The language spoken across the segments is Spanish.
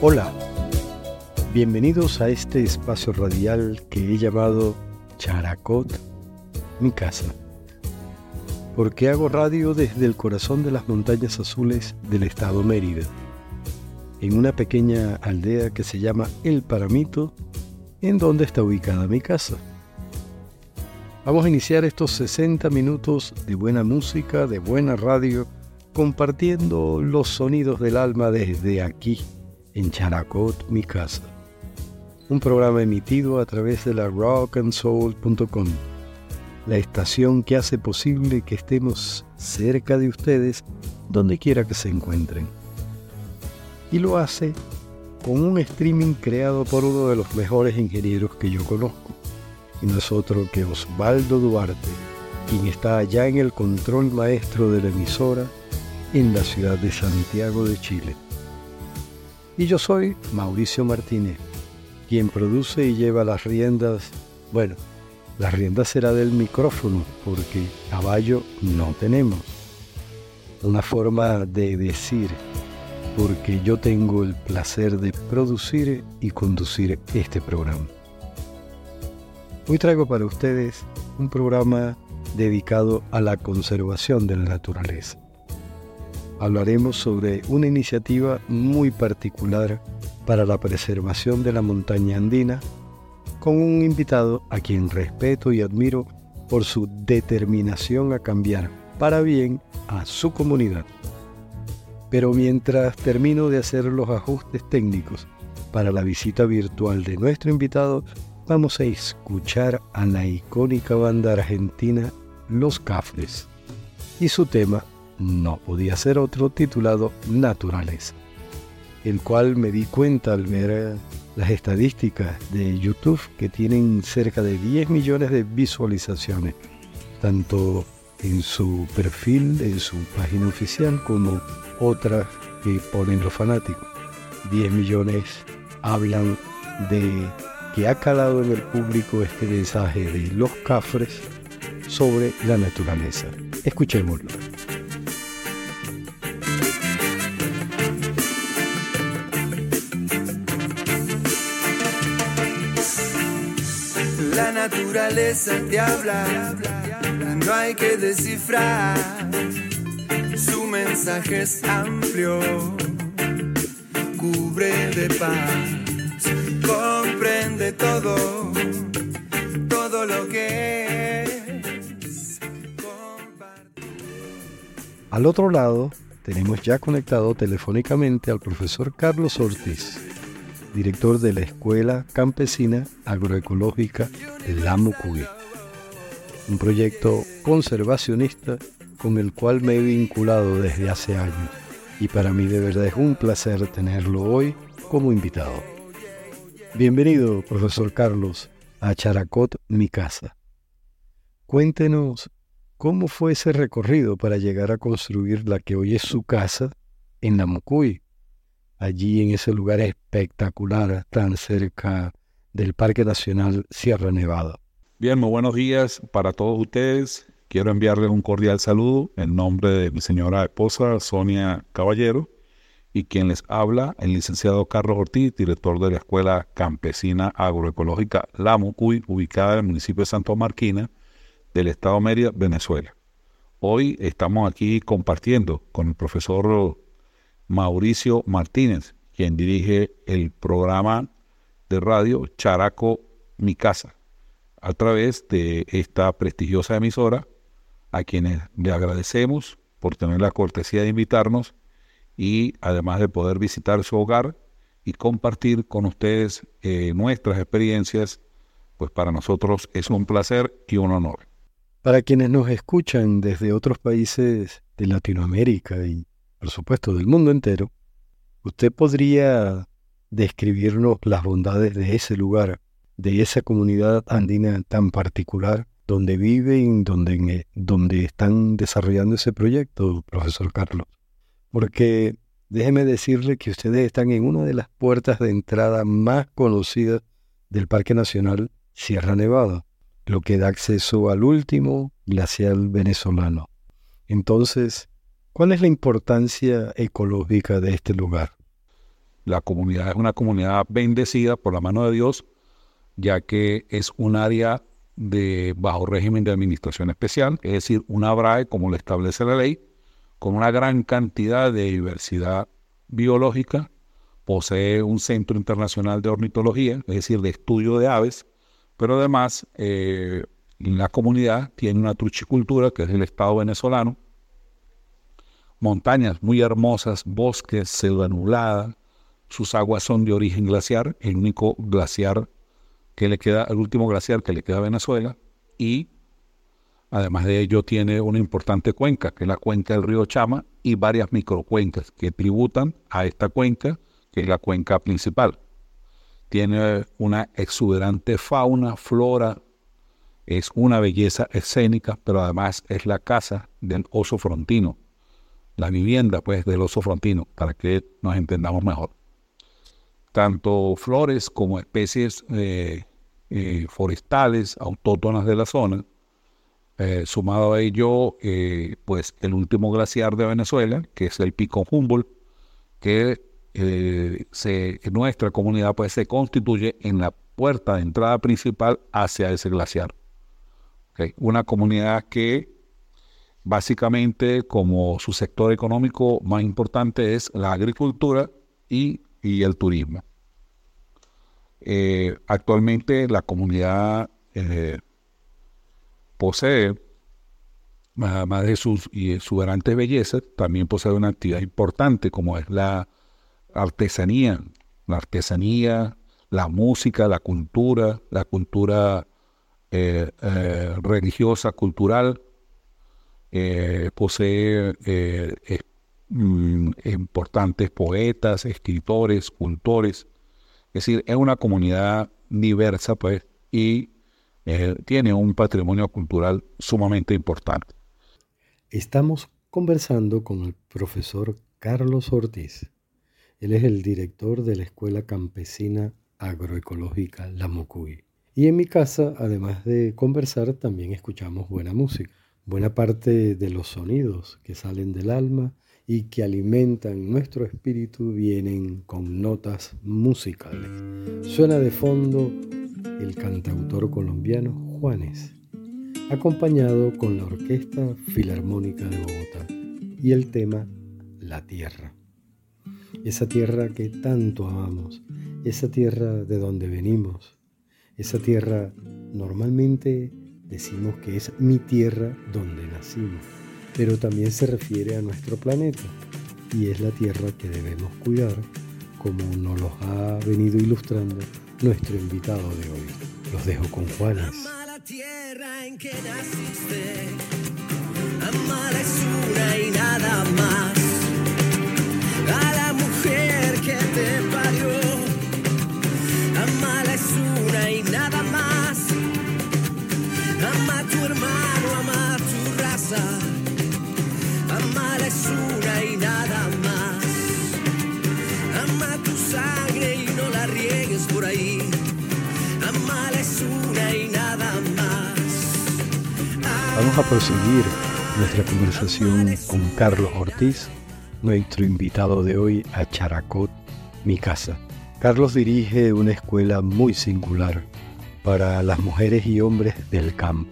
Hola, bienvenidos a este espacio radial que he llamado Characot, mi casa. Porque hago radio desde el corazón de las montañas azules del estado Mérida, en una pequeña aldea que se llama El Paramito, en donde está ubicada mi casa. Vamos a iniciar estos 60 minutos de buena música, de buena radio, compartiendo los sonidos del alma desde aquí en Characot, mi casa. Un programa emitido a través de la rockandsoul.com, la estación que hace posible que estemos cerca de ustedes donde quiera que se encuentren. Y lo hace con un streaming creado por uno de los mejores ingenieros que yo conozco, y no es otro que Osvaldo Duarte, quien está allá en el control maestro de la emisora en la ciudad de Santiago de Chile. Y yo soy Mauricio Martínez, quien produce y lleva las riendas, bueno, las riendas será del micrófono, porque caballo no tenemos. Una forma de decir, porque yo tengo el placer de producir y conducir este programa. Hoy traigo para ustedes un programa dedicado a la conservación de la naturaleza hablaremos sobre una iniciativa muy particular para la preservación de la montaña andina, con un invitado a quien respeto y admiro por su determinación a cambiar para bien a su comunidad. Pero mientras termino de hacer los ajustes técnicos para la visita virtual de nuestro invitado, vamos a escuchar a la icónica banda argentina Los Cafres y su tema no podía ser otro titulado Naturaleza, el cual me di cuenta al ver eh, las estadísticas de YouTube que tienen cerca de 10 millones de visualizaciones, tanto en su perfil, en su página oficial, como otras que ponen los fanáticos. 10 millones hablan de que ha calado en el público este mensaje de los cafres sobre la naturaleza. Escuchémoslo. Naturaleza te habla, no hay que descifrar. Su mensaje es amplio, cubre de paz, comprende todo, todo lo que es. Al otro lado, tenemos ya conectado telefónicamente al profesor Carlos Ortiz director de la Escuela Campesina Agroecológica Lamucuy, un proyecto conservacionista con el cual me he vinculado desde hace años y para mí de verdad es un placer tenerlo hoy como invitado. Bienvenido, profesor Carlos, a Characot, mi casa. Cuéntenos cómo fue ese recorrido para llegar a construir la que hoy es su casa en Namucuy, allí en ese lugar espectacular tan cerca del Parque Nacional Sierra Nevada. Bien, muy buenos días para todos ustedes. Quiero enviarles un cordial saludo en nombre de mi señora esposa Sonia Caballero y quien les habla, el licenciado Carlos Ortiz, director de la Escuela Campesina Agroecológica La Mucuy, ubicada en el municipio de Santo Marquina, del estado Mérida, Venezuela. Hoy estamos aquí compartiendo con el profesor Mauricio Martínez, quien dirige el programa de radio Characo Mi Casa, a través de esta prestigiosa emisora, a quienes le agradecemos por tener la cortesía de invitarnos y además de poder visitar su hogar y compartir con ustedes eh, nuestras experiencias, pues para nosotros es un placer y un honor. Para quienes nos escuchan desde otros países de Latinoamérica y por supuesto, del mundo entero, usted podría describirnos las bondades de ese lugar, de esa comunidad andina tan particular donde viven, donde, donde están desarrollando ese proyecto, profesor Carlos. Porque déjeme decirle que ustedes están en una de las puertas de entrada más conocidas del Parque Nacional Sierra Nevada, lo que da acceso al último glacial venezolano. Entonces, ¿Cuál es la importancia ecológica de este lugar? La comunidad es una comunidad bendecida por la mano de Dios, ya que es un área de bajo régimen de administración especial, es decir, una BRAE como lo establece la ley, con una gran cantidad de diversidad biológica, posee un centro internacional de ornitología, es decir, de estudio de aves, pero además eh, la comunidad tiene una truchicultura, que es el Estado venezolano, montañas muy hermosas, bosques, selva nublada, sus aguas son de origen glaciar, el único glaciar que le queda, el último glaciar que le queda a Venezuela, y además de ello tiene una importante cuenca, que es la cuenca del río Chama, y varias microcuencas que tributan a esta cuenca, que es la cuenca principal. Tiene una exuberante fauna, flora, es una belleza escénica, pero además es la casa del oso frontino, la vivienda pues del oso frontino, para que nos entendamos mejor. Tanto flores como especies eh, eh, forestales autóctonas de la zona, eh, sumado a ello, pues el último glaciar de Venezuela, que es el Pico Humboldt, que se, nuestra comunidad pues se constituye en la puerta de entrada principal hacia ese glaciar. Una comunidad que básicamente como su sector económico más importante es la agricultura y, el turismo. Eh, actualmente la comunidad eh, posee, además de sus exuberantes bellezas, también posee una actividad importante como es la artesanía, la artesanía, la música, la cultura, la cultura eh, religiosa, cultural, eh, posee eh, mm, importantes poetas, escritores, escultores. Es decir, es una comunidad diversa, pues, y eh, tiene un patrimonio cultural sumamente importante. Estamos conversando con el profesor Carlos Ortiz. Él es el director de la Escuela Campesina Agroecológica La Mocuy. Y en mi casa, además de conversar, también escuchamos buena música buena parte de los sonidos que salen del alma y que alimentan nuestro espíritu vienen con notas musicales. Suena de fondo el cantautor colombiano Juanes, acompañado con la Orquesta Filarmónica de Bogotá y el tema La Tierra. Esa tierra que tanto amamos, esa tierra de donde venimos, esa tierra normalmente Decimos que es mi tierra donde nacimos, pero también se refiere a nuestro planeta y es la tierra que debemos cuidar, como nos lo ha venido ilustrando nuestro invitado de hoy. Los dejo con Juanes. A la mujer que te parió, ama la y nada más. A proseguir nuestra conversación con Carlos Ortiz, nuestro invitado de hoy a Characot, mi casa. Carlos dirige una escuela muy singular para las mujeres y hombres del campo,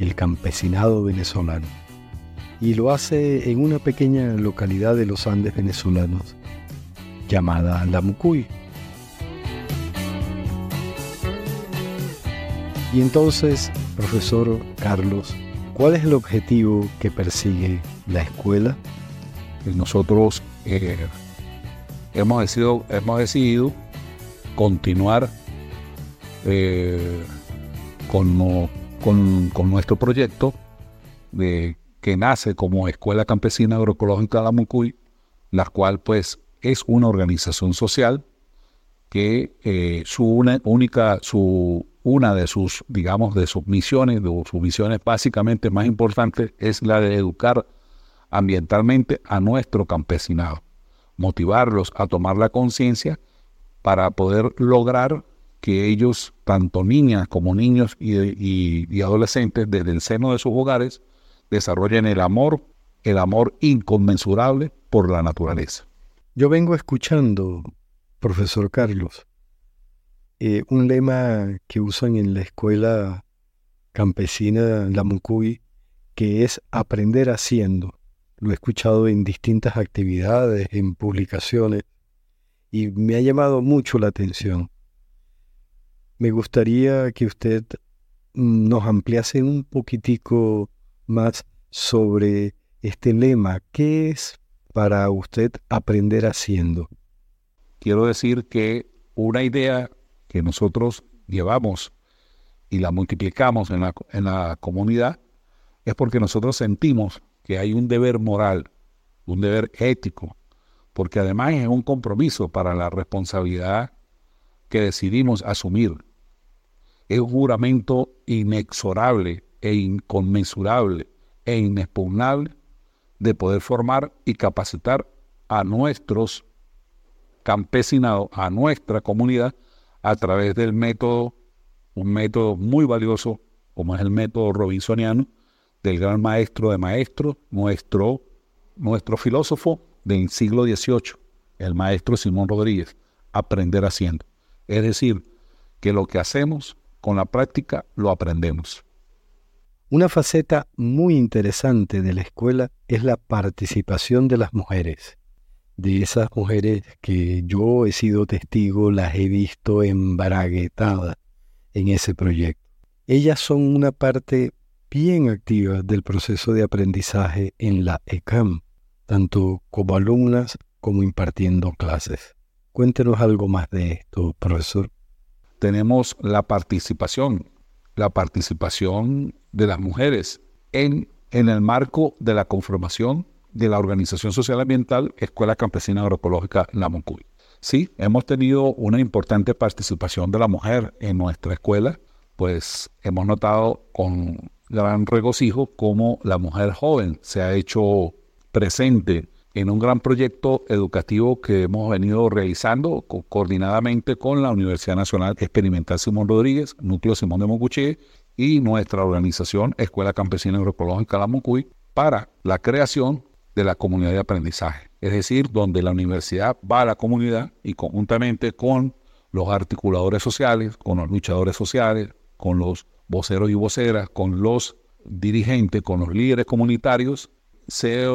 el campesinado venezolano. Y lo hace en una pequeña localidad de los Andes venezolanos llamada La Mucuy. Y entonces, profesor Carlos, ¿cuál es el objetivo que persigue la escuela? Nosotros eh, hemos, decidido, continuar eh, con, nuestro proyecto que nace como Escuela Campesina Agroecológica de la Mucuy, la cual pues es una organización social que eh, su una, única, su, una de sus, digamos, de sus misiones, de sus misiones básicamente más importantes es la de educar ambientalmente a nuestro campesinado, motivarlos a tomar la conciencia para poder lograr que ellos, tanto niñas como niños y, adolescentes, desde el seno de sus hogares, desarrollen el amor, el amor inconmensurable por la naturaleza. Yo vengo escuchando Profesor Carlos, eh, un lema que usan en la escuela campesina La Mucuy, que es aprender haciendo. Lo he escuchado en distintas actividades, en publicaciones, y me ha llamado mucho la atención. Me gustaría que usted nos ampliase un poquitico más sobre este lema. ¿Qué es para usted aprender haciendo? Quiero decir que una idea que nosotros llevamos y la multiplicamos en la, en la comunidad es porque nosotros sentimos que hay un deber moral, un deber ético, porque además es un compromiso para la responsabilidad que decidimos asumir. Es un juramento inexorable e inconmensurable e inexpugnable de poder formar y capacitar a nuestros campesinados, a nuestra comunidad, a través del método, un método muy valioso, como es el método robinsoniano, del gran maestro de maestros, nuestro, nuestro filósofo del siglo XVIII, el maestro Simón Rodríguez, aprender haciendo. Es decir, que lo que hacemos con la práctica lo aprendemos. Una faceta muy interesante de la escuela es la participación de las mujeres. De esas mujeres que yo he sido testigo, las he visto embaraguetadas en ese proyecto. Ellas son una parte bien activa del proceso de aprendizaje en la ECAM, tanto como alumnas como impartiendo clases. Cuéntenos algo más de esto, profesor. Tenemos la participación la participación de las mujeres en, en el marco de la conformación de la Organización Social Ambiental Escuela Campesina Agroecológica La Moncuy. Sí, hemos tenido una importante participación de la mujer en nuestra escuela, pues hemos notado con gran regocijo cómo la mujer joven se ha hecho presente en un gran proyecto educativo que hemos venido realizando coordinadamente con la Universidad Nacional Experimental Simón Rodríguez, Núcleo Simón de Mocuché y nuestra organización Escuela Campesina Agroecológica La Mocuy para la creación de la comunidad de aprendizaje. Es decir, donde la universidad va a la comunidad y conjuntamente con los articuladores sociales, con los luchadores sociales, con los voceros y voceras, con los dirigentes, con los líderes comunitarios, se,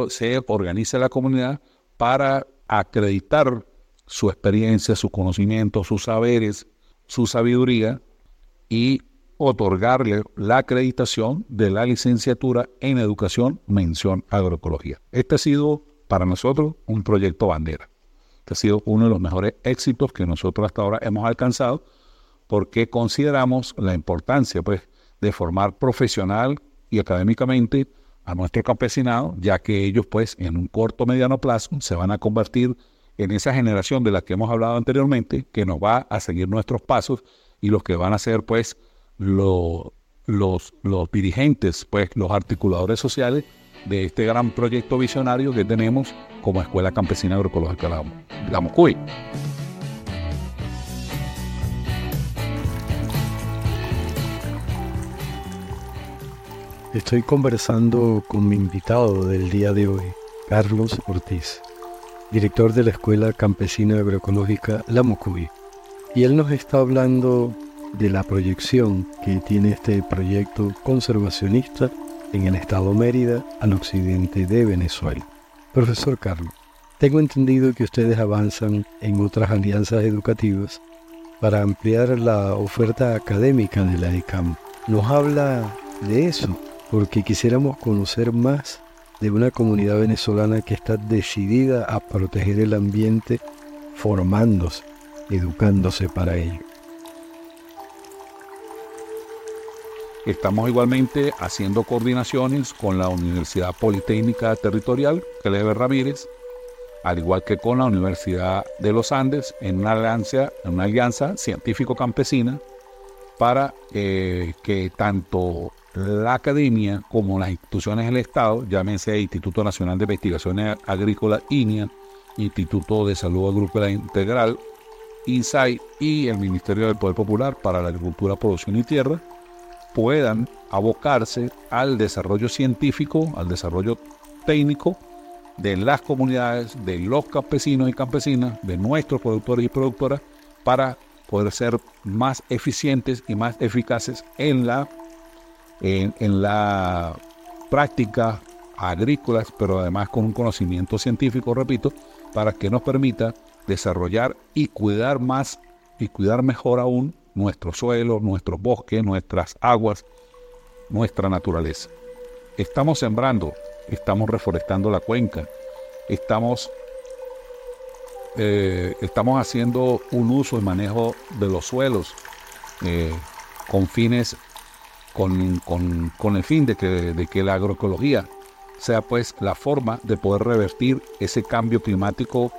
organiza la comunidad para acreditar su experiencia, su conocimiento, sus saberes, su sabiduría y otorgarle la acreditación de la licenciatura en educación mención agroecología. Este ha sido para nosotros un proyecto bandera. Este ha sido uno de los mejores éxitos que nosotros hasta ahora hemos alcanzado porque consideramos la importancia pues, de formar profesional y académicamente a nuestro campesinado, ya que ellos pues en un corto mediano plazo se van a convertir en esa generación de la que hemos hablado anteriormente, que nos va a seguir nuestros pasos y los que van a ser pues los, los dirigentes, pues los articuladores sociales de este gran proyecto visionario que tenemos como Escuela Campesina Agroecológica La, la. Estoy conversando con mi invitado del día de hoy, Carlos Ortiz, director de la Escuela Campesina Agroecológica La Mocuy. Y él nos está hablando de la proyección que tiene este proyecto conservacionista en el estado Mérida, al occidente de Venezuela. Profesor Carlos, tengo entendido que ustedes avanzan en otras alianzas educativas para ampliar la oferta académica de la ECAM. ¿Nos habla de eso? porque quisiéramos conocer más de una comunidad venezolana que está decidida a proteger el ambiente, formándose, educándose para ello. Estamos igualmente haciendo coordinaciones con la Universidad Politécnica Territorial, Clever Ramírez, al igual que con la Universidad de los Andes, en una alianza, alianza científico-campesina para eh, que tanto la academia como las instituciones del Estado, llámense Instituto Nacional de Investigaciones Agrícolas INIA, Instituto de Salud Agrícola Integral, INSAI y el Ministerio del Poder Popular para la Agricultura, Producción y Tierra, puedan abocarse al desarrollo científico, al desarrollo técnico de las comunidades, de los campesinos y campesinas, de nuestros productores y productoras, para poder ser más eficientes y más eficaces en la, en, la práctica agrícolas, pero además con un conocimiento científico, repito, para que nos permita desarrollar y cuidar más y cuidar mejor aún nuestro suelo, nuestros bosques, nuestras aguas, nuestra naturaleza. Estamos sembrando, estamos reforestando la cuenca, estamos, eh, estamos haciendo un uso y manejo de los suelos eh, con fines, con, con, el fin de que, de que la agroecología sea pues la forma de poder revertir ese cambio climático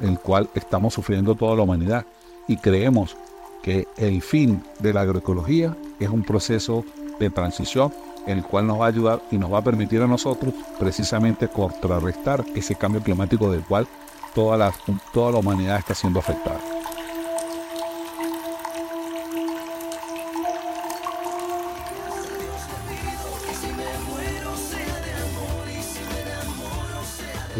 el cual estamos sufriendo toda la humanidad. Y creemos que el fin de la agroecología es un proceso de transición en el cual nos va a ayudar y nos va a permitir a nosotros precisamente contrarrestar ese cambio climático del cual toda la, toda la humanidad está siendo afectada.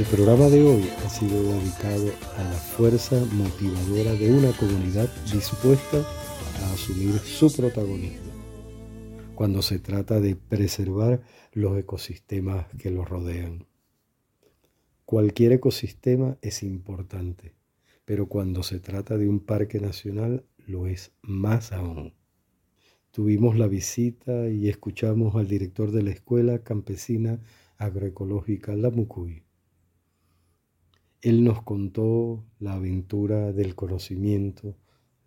El programa de hoy ha sido dedicado a la fuerza motivadora de una comunidad dispuesta a asumir su protagonismo cuando se trata de preservar los ecosistemas que los rodean. Cualquier ecosistema es importante, pero cuando se trata de un parque nacional lo es más aún. Tuvimos la visita y escuchamos al director de la Escuela Campesina Agroecológica La Mucuy él nos contó la aventura del conocimiento,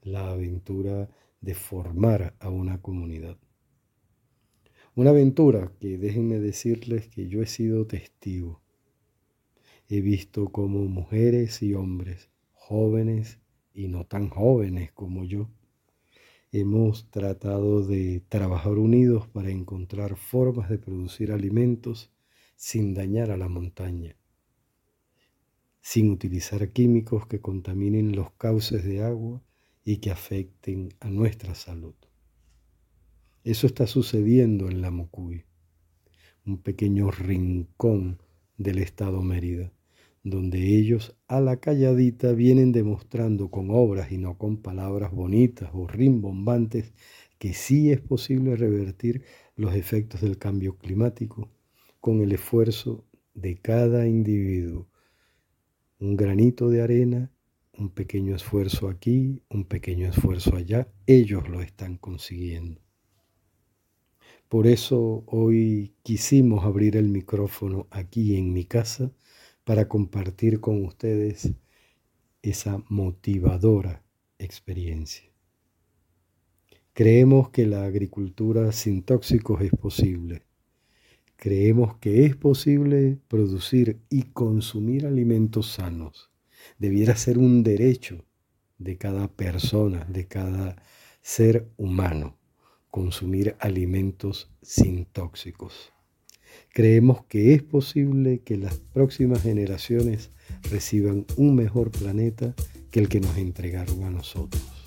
la aventura de formar a una comunidad. Una aventura que déjenme decirles que yo he sido testigo. He visto cómo mujeres y hombres, jóvenes y no tan jóvenes como yo, hemos tratado de trabajar unidos para encontrar formas de producir alimentos sin dañar a la montaña sin utilizar químicos que contaminen los cauces de agua y que afecten a nuestra salud. Eso está sucediendo en la Mucuy, un pequeño rincón del estado Mérida, donde ellos a la calladita vienen demostrando con obras y no con palabras bonitas o rimbombantes que sí es posible revertir los efectos del cambio climático con el esfuerzo de cada individuo un granito de arena, un pequeño esfuerzo aquí, un pequeño esfuerzo allá, ellos lo están consiguiendo. Por eso hoy quisimos abrir el micrófono aquí en mi casa para compartir con ustedes esa motivadora experiencia. Creemos que la agricultura sin tóxicos es posible Creemos que es posible producir y consumir alimentos sanos. Debiera ser un derecho de cada persona, de cada ser humano, consumir alimentos sin tóxicos. Creemos que es posible que las próximas generaciones reciban un mejor planeta que el que nos entregaron a nosotros.